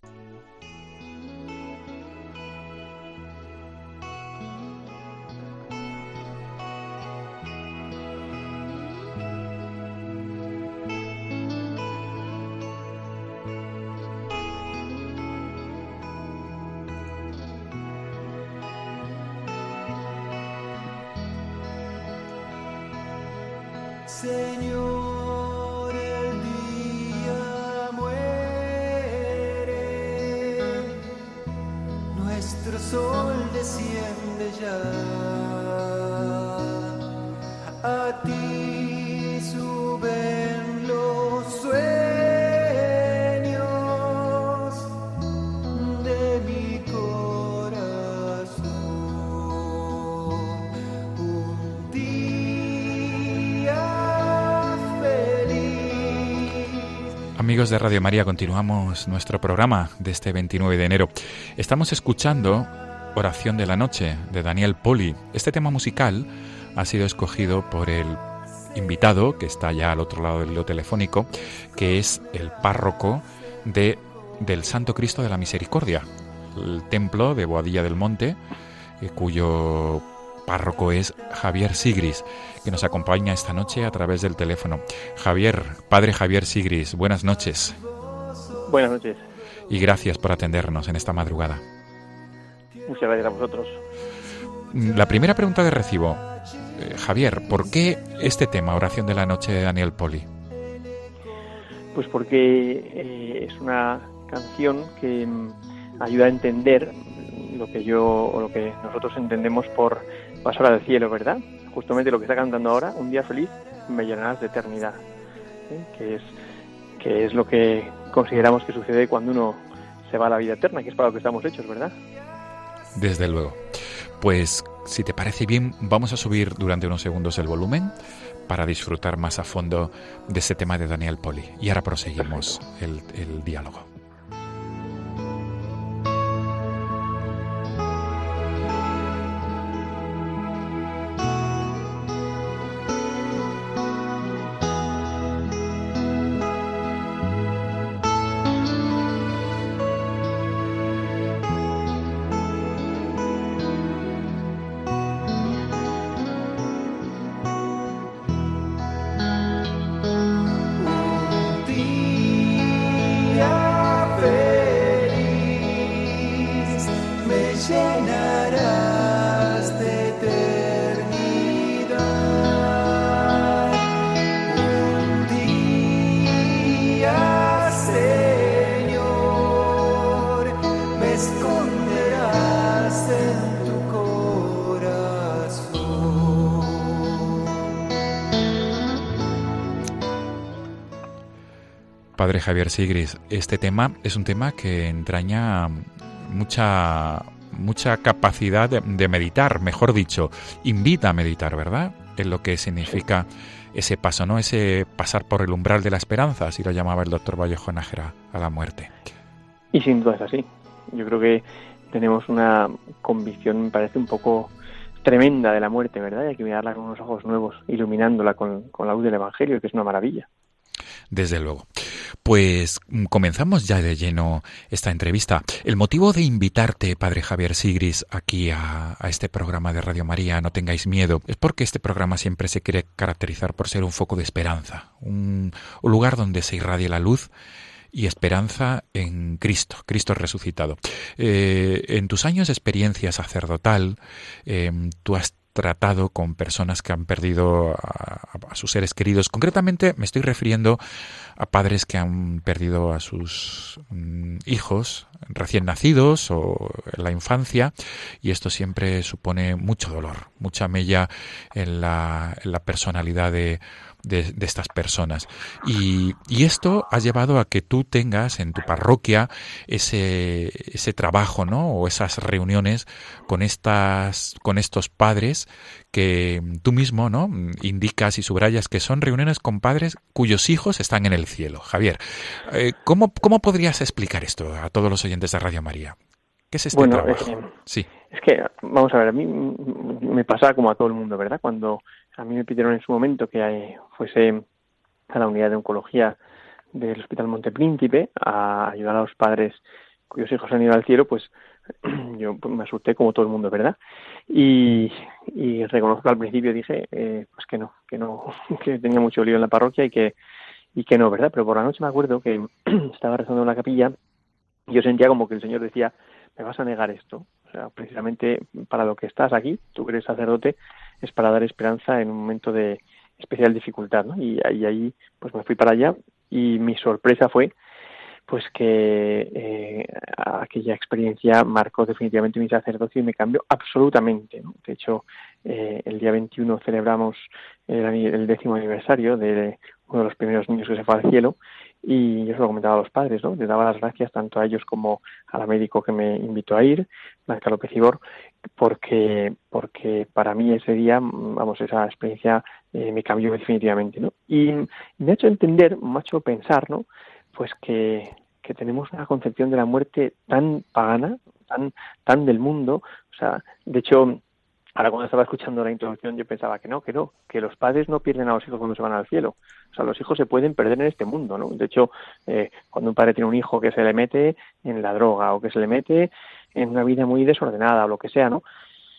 De Radio María, continuamos nuestro programa de este 29 de enero. Estamos escuchando Oración de la Noche de Daniel Poli. Este tema musical ha sido escogido por el invitado, que está ya al otro lado del hilo telefónico, que es el párroco de, del Santo Cristo de la Misericordia, el templo de Boadilla del Monte, eh, cuyo párroco es Javier Sigris, que nos acompaña esta noche a través del teléfono. Javier, padre Javier Sigris, buenas noches. Buenas noches. y gracias por atendernos en esta madrugada. Muchas gracias a vosotros. La primera pregunta de recibo, eh, Javier, ¿por qué este tema, Oración de la Noche de Daniel Poli? Pues porque eh, es una canción que mm, ayuda a entender lo que yo o lo que nosotros entendemos por pasar al cielo, ¿verdad? Justamente lo que está cantando ahora, un día feliz, me llenarás de eternidad, ¿eh? que es que es lo que consideramos que sucede cuando uno se va a la vida eterna, que es para lo que estamos hechos, ¿verdad? Desde luego. Pues si te parece bien, vamos a subir durante unos segundos el volumen para disfrutar más a fondo de ese tema de Daniel Poli. Y ahora proseguimos el, el diálogo. Padre Javier Sigris, este tema es un tema que entraña mucha mucha capacidad de, meditar, mejor dicho, invita a meditar, ¿verdad? En lo que significa ese paso, ¿no? Ese pasar por el umbral de la esperanza, así lo llamaba el doctor Vallejo Nájera, a la muerte. Y sin duda es así. Yo creo que tenemos una convicción, me parece un poco tremenda de la muerte, ¿verdad? Y hay que mirarla con unos ojos nuevos, iluminándola con, con la luz del Evangelio, que es una maravilla. Desde luego. Pues mm, comenzamos ya de lleno esta entrevista. El motivo de invitarte, Padre Javier Sigris, aquí a, este programa de Radio María, No tengáis miedo, es porque este programa siempre se quiere caracterizar por ser un foco de esperanza, un, lugar donde se irradia la luz y esperanza en Cristo, Cristo resucitado. Eh, en tus años de experiencia sacerdotal, em, tú has tratado con personas que han perdido a, sus seres queridos. Concretamente me estoy refiriendo a padres que han perdido a sus mm, hijos recién nacidos o en la infancia y esto siempre supone mucho dolor, mucha mella en la, en la personalidad de de, estas personas. Y, y, esto ha llevado a que tú tengas en tu parroquia ese, ese trabajo, ¿no? O esas reuniones con estas, con estos padres que tú mismo, ¿no? Indicas y subrayas que son reuniones con padres cuyos hijos están en el cielo. Javier, eh, ¿cómo, ¿cómo podrías explicar esto a todos los oyentes de Radio María? ¿Qué es este trabajo? sí. Es que, vamos a ver, a mí me pasa como a todo el mundo, ¿verdad? Cuando a mí me pidieron en su momento que eh, fuese a la unidad de oncología del Hospital Montepríncipe a ayudar a los padres cuyos hijos han ido al cielo, pues yo pues, me asusté como todo el mundo, ¿verdad? Y, reconozco al principio dije eh, pues que no, que no, que tenía mucho lío en la parroquia y que y que no, ¿verdad? Pero por la noche me acuerdo que estaba rezando en la capilla y yo sentía como que el Señor decía, me vas a negar esto. Sea, precisamente para lo que estás aquí, tú eres sacerdote, es para dar esperanza en un momento de especial dificultad, ¿no? Y, ahí, pues me fui para allá y mi sorpresa fue pues que eh, aquella experiencia marcó definitivamente mi sacerdocio y me cambió absolutamente. De hecho, eh, el día 21 celebramos el, el, décimo aniversario de uno de los primeros niños que se fue al cielo y yo se lo comentaba a los padres, ¿no? Les daba las gracias tanto a ellos como a la médico que me invitó a ir, Blanca López Ibor, porque, porque para mí ese día, vamos, esa experiencia eh, me cambió definitivamente, ¿no? Y me ha hecho entender, me ha hecho pensar, ¿no? Pues que, que tenemos una concepción de la muerte tan pagana, tan, tan del mundo, o sea, de hecho, Ahora cuando estaba escuchando la introducción yo pensaba que no, que no, que los padres no pierden a los hijos cuando se van al cielo. O sea, los hijos se pueden perder en este mundo, ¿no? De hecho, eh, cuando un padre tiene un hijo que se le mete en la droga o que se le mete en una vida muy desordenada o lo que sea, ¿no?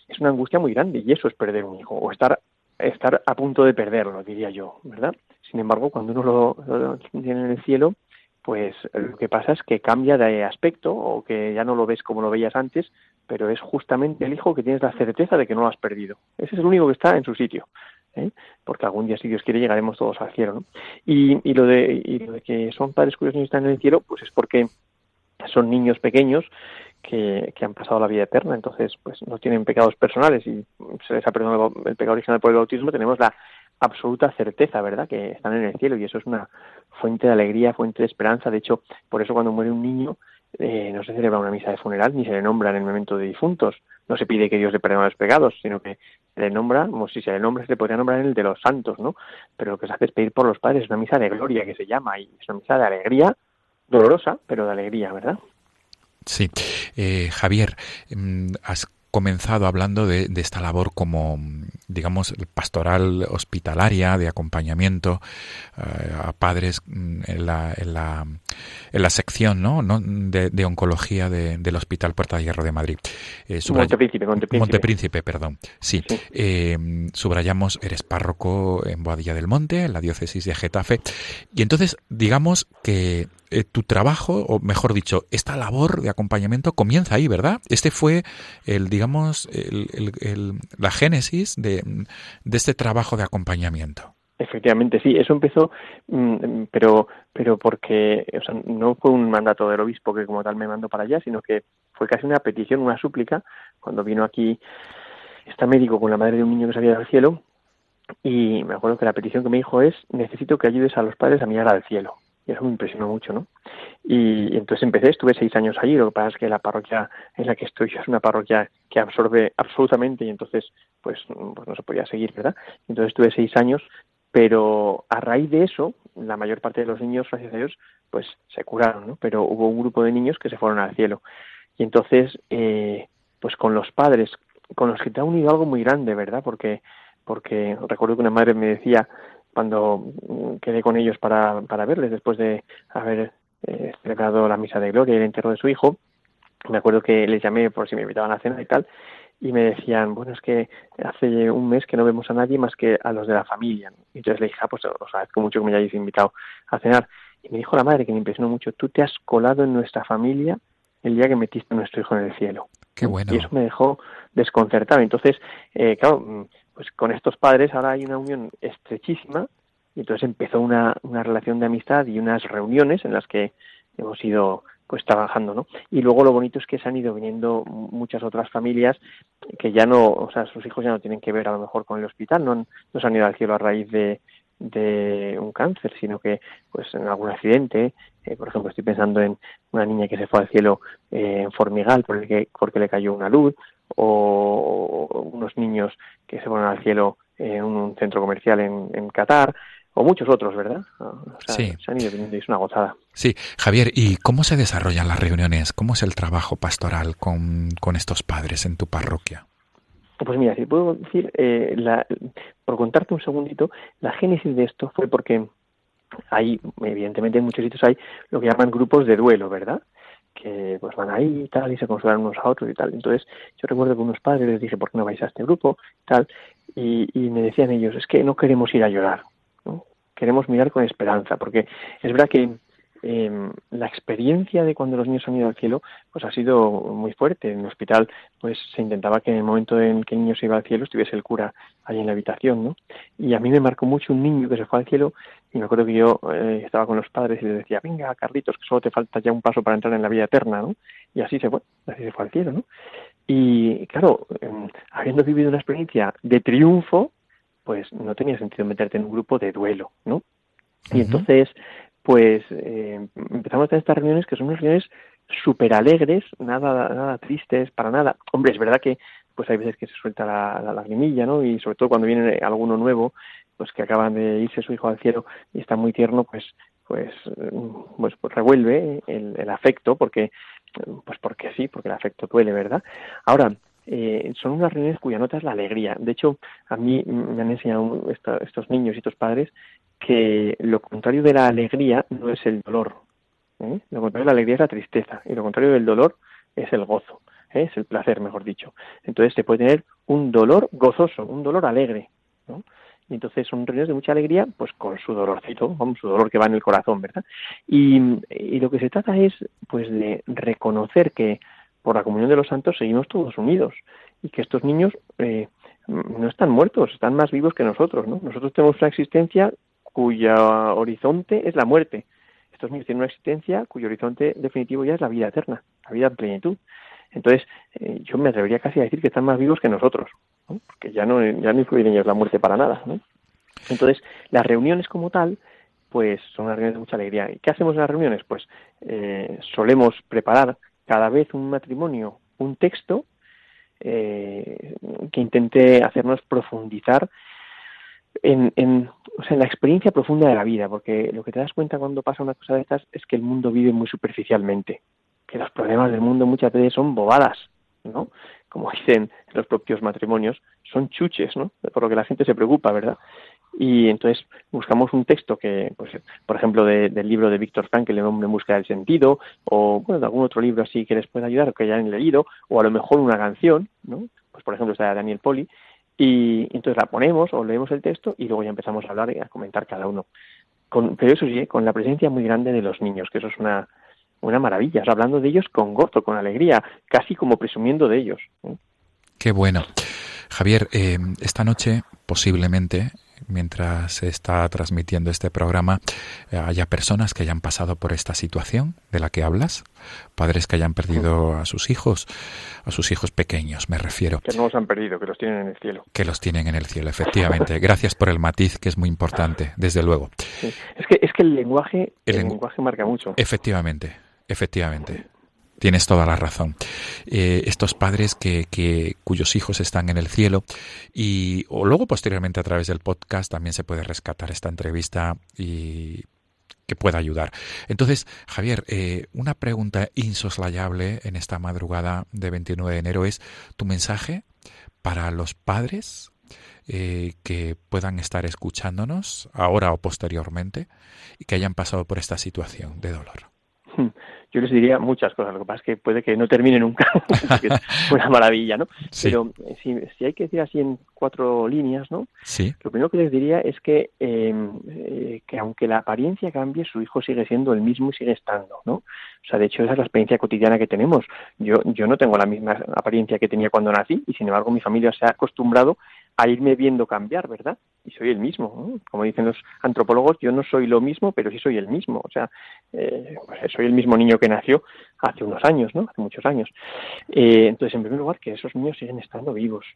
Es una angustia muy grande y eso es perder un hijo o estar estar a punto de perderlo, diría yo, ¿verdad? Sin embargo, cuando uno lo, lo tiene en el cielo, pues lo que pasa es que cambia de aspecto o que ya no lo ves como lo veías antes, pero es justamente el hijo que tienes la certeza de que no lo has perdido. Ese es el único que está en su sitio. ¿eh? porque algún día, si Dios quiere, llegaremos todos al cielo. ¿no? Y, y, lo de, y lo de que son padres cuyos niños están en el cielo, pues es porque son niños pequeños que, que, han pasado la vida eterna, entonces pues no tienen pecados personales y se les ha perdonado el pecado original por el bautismo, tenemos la absoluta certeza, ¿verdad?, que están en el cielo y eso es una fuente de alegría, fuente de esperanza. De hecho, por eso cuando muere un niño eh, no se celebra una misa de funeral ni se le nombra en el momento de difuntos. No se pide que Dios le perdone los pecados, sino que se le nombra, como si se le nombra, se le podría nombrar en el de los santos, ¿no? Pero lo que se hace es pedir por los padres, es una misa de gloria que se llama, y es una misa de alegría, dolorosa, pero de alegría, ¿verdad? Sí. Eh, Javier, mm, has comenzado hablando de, esta labor como, digamos, pastoral hospitalaria, de acompañamiento uh, a padres en la, en la, en la sección ¿no? ¿no? De, de, oncología de, del Hospital Puerta de Hierro de Madrid. Eh, Montepríncipe, Montepríncipe. Montepríncipe, perdón. Sí. sí. Eh, subrayamos, eres párroco en Boadilla del Monte, en la diócesis de Getafe. Y entonces, digamos que eh, tu trabajo, o mejor dicho, esta labor de acompañamiento comienza ahí, ¿verdad? Este fue el, digamos, el, el, la génesis de, este trabajo de acompañamiento. Efectivamente, sí, eso empezó, pero, pero porque o sea, no fue un mandato del obispo que como tal me mandó para allá, sino que fue casi una petición, una súplica, cuando vino aquí este médico con la madre de un niño que salía del cielo, y me acuerdo que la petición que me dijo es, necesito que ayudes a los padres a mirar al cielo y eso me impresionó mucho, ¿no? Y, entonces empecé, estuve seis años allí, lo que pasa es que la parroquia en la que estoy es una parroquia que absorbe absolutamente y entonces pues, pues no se podía seguir, ¿verdad? Entonces estuve seis años, pero a raíz de eso, la mayor parte de los niños, gracias a Dios, pues se curaron, ¿no? Pero hubo un grupo de niños que se fueron al cielo. Y entonces, eh, pues con los padres, con los que te ha unido algo muy grande, ¿verdad? Porque, porque recuerdo que una madre me decía, cuando quedé con ellos para, para verles después de haber eh, celebrado la misa de gloria y el entierro de su hijo, me acuerdo que les llamé por si me invitaban a cena y tal, y me decían, bueno, es que hace un mes que no vemos a nadie más que a los de la familia. Y entonces le dije, ah, pues os agradezco mucho que me hayáis invitado a cenar. Y me dijo la madre, que me impresionó mucho, tú te has colado en nuestra familia el día que metiste a nuestro hijo en el cielo. Qué bueno. Y eso me dejó desconcertado. Entonces, eh, claro, pues con estos padres ahora hay una unión estrechísima y entonces empezó una, una relación de amistad y unas reuniones en las que hemos ido pues trabajando, ¿no? Y luego lo bonito es que se han ido viniendo muchas otras familias que ya no, o sea, sus hijos ya no tienen que ver a lo mejor con el hospital, no, no se han ido al cielo a raíz de, de un cáncer, sino que pues en algún accidente, eh, por ejemplo estoy pensando en una niña que se fue al cielo eh, en Formigal por el que, porque le cayó una luz, o unos niños que se fueron al cielo en un centro comercial en, en Qatar, o muchos otros, ¿verdad? O sea, sí. Se han ido es una gozada. Sí, Javier, ¿y cómo se desarrollan las reuniones? ¿Cómo es el trabajo pastoral con, con estos padres en tu parroquia? Pues mira, si puedo decir, eh, la, por contarte un segundito, la génesis de esto fue porque hay, evidentemente en muchos sitios hay lo que llaman grupos de duelo, ¿verdad? que pues van ahí y tal y se consuelan unos a otros y tal. Entonces yo recuerdo que unos padres les dije, ¿por qué no vais a este grupo? tal y, y me decían ellos, es que no queremos ir a llorar, ¿no? queremos mirar con esperanza, porque es verdad que eh, la experiencia de cuando los niños han ido al cielo pues ha sido muy fuerte. En el hospital pues se intentaba que en el momento en que el niño se iba al cielo estuviese el cura ahí en la habitación, ¿no? Y a mí me marcó mucho un niño que se fue al cielo y me acuerdo que yo eh, estaba con los padres y les decía, venga Carlitos, que solo te falta ya un paso para entrar en la vida eterna, ¿no? Y así se fue, así se fue al cielo, ¿no? Y claro, eh, habiendo vivido una experiencia de triunfo, pues no tenía sentido meterte en un grupo de duelo, ¿no? Y entonces, pues eh, empezamos a tener estas reuniones que son unas reuniones súper alegres, nada, nada tristes, para nada. Hombre, es verdad que pues hay veces que se suelta la, la lagrimilla, ¿no? Y sobre todo cuando viene alguno nuevo, pues que acaban de irse su hijo al cielo y está muy tierno, pues pues pues, pues revuelve el, afecto porque pues porque sí, porque el afecto duele, ¿verdad? Ahora, eh, son unas reuniones cuya nota es la alegría. De hecho, a mí me han enseñado estos niños y estos padres que lo contrario de la alegría no es el dolor. ¿eh? Lo contrario de la alegría es la tristeza y lo contrario del dolor es el gozo, ¿eh? es el placer, mejor dicho. Entonces se puede tener un dolor gozoso, un dolor alegre. ¿no? Y entonces son reuniones de mucha alegría, pues con su dolorcito, vamos, su dolor que va en el corazón, ¿verdad? Y, lo que se trata es, pues, de reconocer que por la comunión de los santos seguimos todos unidos y que estos niños eh, no están muertos, están más vivos que nosotros, ¿no? Nosotros tenemos una existencia cuya horizonte es la muerte. Estos niños tienen una existencia cuyo horizonte definitivo ya es la vida eterna, la vida en plenitud. Entonces, eh, yo me atrevería casi a decir que están más vivos que nosotros, ¿no? porque ya no, ya no influye en ellos la muerte para nada. ¿no? Entonces, las reuniones como tal, pues son unas reuniones de mucha alegría. ¿Y qué hacemos en las reuniones? Pues eh, solemos preparar cada vez un matrimonio, un texto eh, que intente hacernos profundizar en, en, o sea, en la experiencia profunda de la vida, porque lo que te das cuenta cuando pasa una cosa de estas es que el mundo vive muy superficialmente, que los problemas del mundo muchas veces son bobadas, ¿no? Como dicen los propios matrimonios, son chuches, ¿no? Por lo que la gente se preocupa, ¿verdad? Y entonces buscamos un texto que, pues, por ejemplo, de, del libro de Víctor Frankl, El hombre en busca del sentido, o bueno, de algún otro libro así que les pueda ayudar o que hayan leído, o a lo mejor una canción, ¿no? Pues, por ejemplo, está Daniel Poli, y entonces la ponemos o leemos el texto y luego ya empezamos a hablar y a comentar cada uno. Con, pero eso sí, con la presencia muy grande de los niños, que eso es una, una maravilla, hablando de ellos con gozo, con alegría, casi como presumiendo de ellos. ¿eh? Qué bueno. Javier, eh, esta noche posiblemente mientras se está transmitiendo este programa eh, haya personas que hayan pasado por esta situación de la que hablas, padres que hayan perdido a sus hijos, a sus hijos pequeños, me refiero. Que no los han perdido, que los tienen en el cielo. Que los tienen en el cielo, efectivamente. Gracias por el matiz, que es muy importante, desde luego. Sí. Es que es que el lenguaje, el, el lenguaje marca mucho. Efectivamente, efectivamente. Tienes toda la razón. Eh, estos padres que, que, cuyos hijos están en el cielo y o luego posteriormente a través del podcast también se puede rescatar esta entrevista y que pueda ayudar. Entonces, Javier, eh, una pregunta insoslayable en esta madrugada de 29 de enero es tu mensaje para los padres eh, que puedan estar escuchándonos ahora o posteriormente y que hayan pasado por esta situación de dolor. Yo les diría muchas cosas. Lo que pasa es que puede que no termine nunca, que es una maravilla, ¿no? Sí. Pero si, si, hay que decir así en cuatro líneas, ¿no? Sí. Lo primero que les diría es que, eh, eh, que aunque la apariencia cambie, su hijo sigue siendo el mismo y sigue estando, ¿no? O sea, de hecho, esa es la experiencia cotidiana que tenemos. Yo, yo no tengo la misma apariencia que tenía cuando nací y, sin embargo, mi familia se ha acostumbrado a irme viendo cambiar, ¿verdad? Y soy el mismo. ¿no? Como dicen los antropólogos, yo no soy lo mismo, pero sí soy el mismo. O sea, eh, pues soy el mismo niño que nació hace unos años, ¿no? Hace muchos años. Eh, entonces, en primer lugar, que esos niños siguen estando vivos.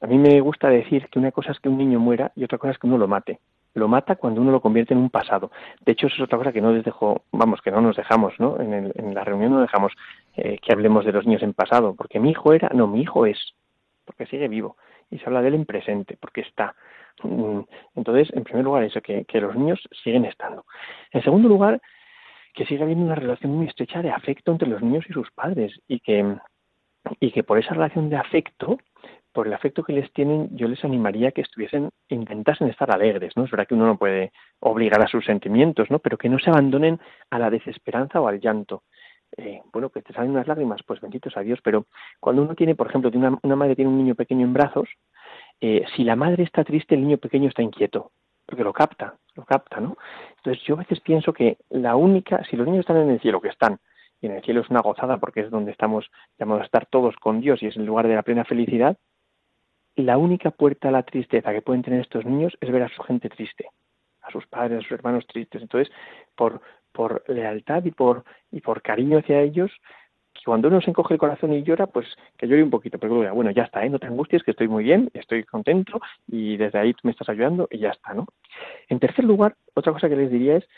A mí me gusta decir que una cosa es que un niño muera y otra cosa es que uno lo mate. Lo mata cuando uno lo convierte en un pasado. De hecho, eso es otra cosa que no les dejo, vamos, que no nos dejamos, ¿no? En, el, en la reunión no dejamos eh, que hablemos de los niños en pasado, porque mi hijo era, no, mi hijo es, porque sigue vivo y se habla de él en presente, porque está. Entonces, en primer lugar, eso, que, los niños siguen estando. En segundo lugar, que sigue habiendo una relación muy estrecha de afecto entre los niños y sus padres y que, y que por esa relación de afecto, por el afecto que les tienen, yo les animaría que estuviesen, intentasen estar alegres, ¿no? Es verdad que uno no puede obligar a sus sentimientos, ¿no? Pero que no se abandonen a la desesperanza o al llanto. Eh, bueno, que te salen unas lágrimas, pues benditos a Dios, pero cuando uno tiene, por ejemplo, una, una madre tiene un niño pequeño en brazos, eh, si la madre está triste, el niño pequeño está inquieto, porque lo capta, lo capta, ¿no? Entonces yo a veces pienso que la única, si los niños están en el cielo, que están, y en el cielo es una gozada porque es donde estamos llamados a estar todos con Dios y es el lugar de la plena felicidad, la única puerta a la tristeza que pueden tener estos niños es ver a su gente triste, a sus padres, a sus hermanos tristes. Entonces, por, por lealtad y por, y por cariño hacia ellos, cuando uno se encoge el corazón y llora, pues que llore un poquito, pero bueno, ya está, ¿eh? no te angusties, que estoy muy bien, estoy contento y desde ahí tú me estás ayudando y ya está, ¿no? En tercer lugar, otra cosa que les diría es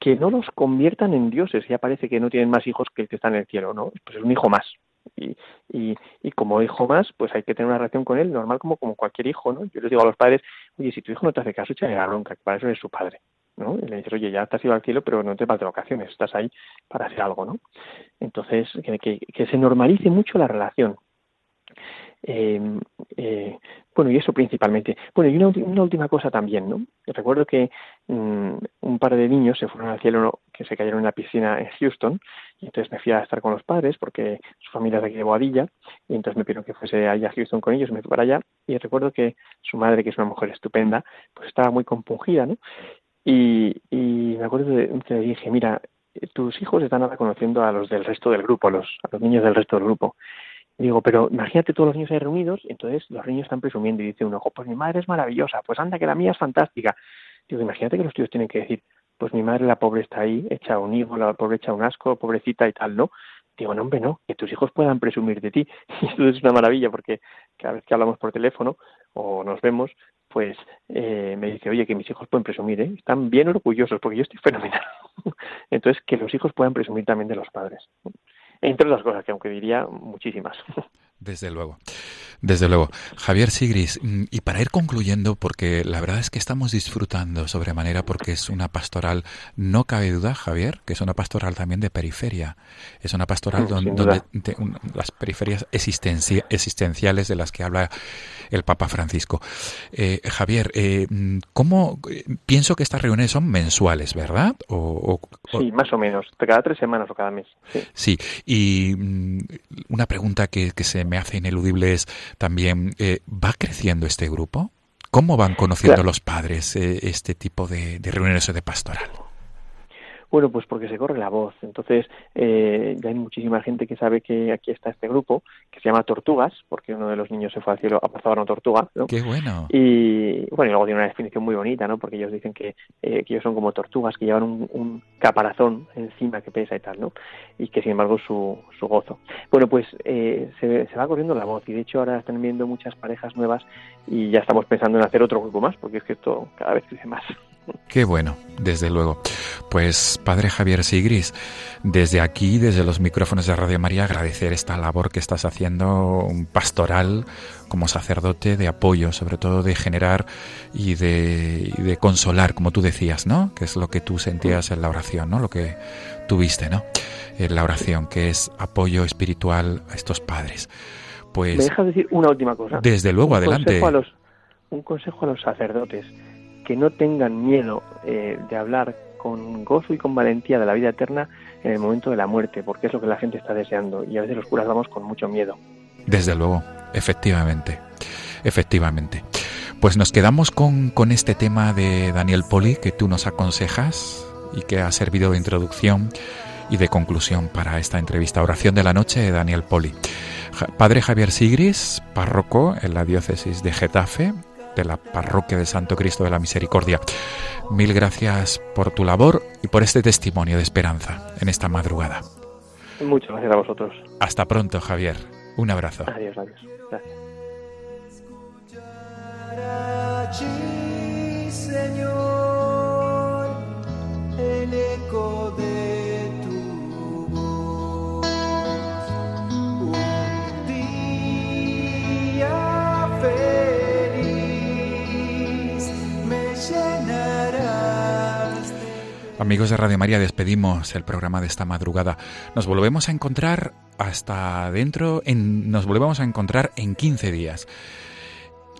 que no los conviertan en dioses, ya parece que no tienen más hijos que el que está en el cielo, ¿no? Pues es un hijo más. Y, y, y como hijo más, pues hay que tener una relación con él normal como, como cualquier hijo, ¿no? Yo les digo a los padres, oye, si tu hijo no te hace caso, échale la bronca, que para eso es su padre. ¿No? Y le dices, oye, ya te has ido al cielo, pero no te vas de vacaciones, estás ahí para hacer algo, ¿no? Entonces, que, que, se normalice mucho la relación. Eh, Eh, bueno, y eso principalmente. Bueno, y una, una última cosa también, ¿no? Recuerdo que mm, un par de niños se fueron al cielo, que se cayeron en la piscina en Houston, y entonces me fui a estar con los padres, porque su familia es de aquí de Boadilla, y entonces me pidieron que fuese allá a Houston con ellos, me fui para allá, y recuerdo que su madre, que es una mujer estupenda, pues estaba muy compungida, ¿no? Y, y me acuerdo que le dije, mira, tus hijos están ahora conociendo a los del resto del grupo, a los, a los niños del resto del grupo. Digo, pero imagínate todos los niños ahí reunidos, y entonces los niños están presumiendo y dice uno, ojo, pues mi madre es maravillosa, pues anda que la mía es fantástica. Digo, imagínate que los tíos tienen que decir, pues mi madre la pobre está ahí, echa un higo, la pobre echa un asco, pobrecita y tal, ¿no? Digo, no, hombre, no, que tus hijos puedan presumir de ti. Y esto es una maravilla porque cada vez que hablamos por teléfono o nos vemos, pues eh, me dice, oye, que mis hijos pueden presumir, ¿eh? Están bien orgullosos porque yo estoy fenomenal. Entonces, que los hijos puedan presumir también de los padres entre otras cosas, que aunque diría muchísimas. Desde luego. Desde luego. Javier Sigris, mm, y para ir concluyendo, porque la verdad es que estamos disfrutando sobremanera porque es una pastoral, no cabe duda, Javier, que es una pastoral también de periferia. Es una pastoral donde, las periferias existenciales de las que habla el Papa Francisco. Eh, Javier, eh, mm, ¿cómo? Pienso que estas reuniones son mensuales, ¿verdad? O, sí, más o menos, cada tres semanas o cada mes. Sí, y mm, una pregunta que, que se me hace ineludible es también, eh, ¿va creciendo este grupo? ¿Cómo van conociendo los padres eh, este tipo de, de reuniones de pastoral? Bueno, pues porque se corre la voz. Entonces, eh, ya hay muchísima gente que sabe que aquí está este grupo, que se llama Tortugas, porque uno de los niños se fue al cielo a una tortuga. ¿no? ¡Qué bueno! Y bueno, y luego tiene una definición muy bonita, ¿no? Porque ellos dicen que, eh, que ellos son como tortugas, que llevan un, un, caparazón encima que pesa y tal, ¿no? Y que sin embargo su, su gozo. Bueno, pues eh, se, se va corriendo la voz y de hecho ahora están viendo muchas parejas nuevas y ya estamos pensando en hacer otro grupo más, porque es que esto cada vez crece más. Qué bueno, desde luego. Pues Padre Javier Sigris, desde aquí, desde los micrófonos de Radio María, agradecer esta labor que estás haciendo, pastoral como sacerdote de apoyo, sobre todo de generar y de, y de consolar, como tú decías, ¿no? Que es lo que tú sentías en la oración, ¿no? Lo que tuviste, ¿no? En la oración, que es apoyo espiritual a estos padres. Pues, ¿Me dejas decir una última cosa? Desde luego, un adelante. Consejo a los, un consejo a los sacerdotes que no tengan miedo eh, de hablar con gozo y con valentía de la vida eterna en el momento de la muerte, porque es lo que la gente está deseando y a veces los curas vamos con mucho miedo. Desde luego, efectivamente, efectivamente. Pues nos quedamos con, con este tema de Daniel Poli que tú nos aconsejas y que ha servido de introducción y de conclusión para esta entrevista. Oración de la noche de Daniel Poli. Padre Javier Sigris, párroco en la diócesis de Getafe, de la Parroquia de Santo Cristo de la Misericordia. Mil gracias por tu labor y por este testimonio de esperanza en esta madrugada. Muchas gracias a vosotros. Hasta pronto, Javier. Un abrazo. Adiós, adiós. Gracias. Señor, el eco de Amigos de Radio María, despedimos el programa de esta madrugada. Nos volvemos a encontrar hasta dentro, en, nos volvemos a encontrar en 15 días.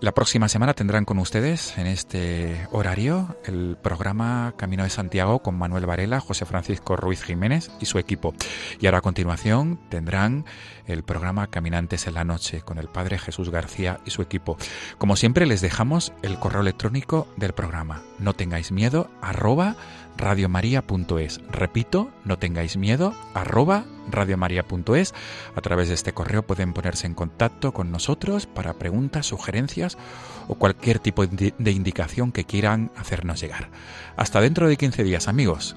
La próxima semana tendrán con ustedes en este horario el programa Camino de Santiago con Manuel Varela, José Francisco Ruiz Jiménez y su equipo. Y ahora a continuación tendrán el programa Caminantes en la Noche con el Padre Jesús García y su equipo. Como siempre les dejamos el correo electrónico del programa. No tengáis miedo, arroba radiomaria.es. Repito, no tengáis miedo, arroba radiomaria.es. A través de este correo pueden ponerse en contacto con nosotros para preguntas, sugerencias o cualquier tipo de indicación que quieran hacernos llegar. Hasta dentro de 15 días, amigos.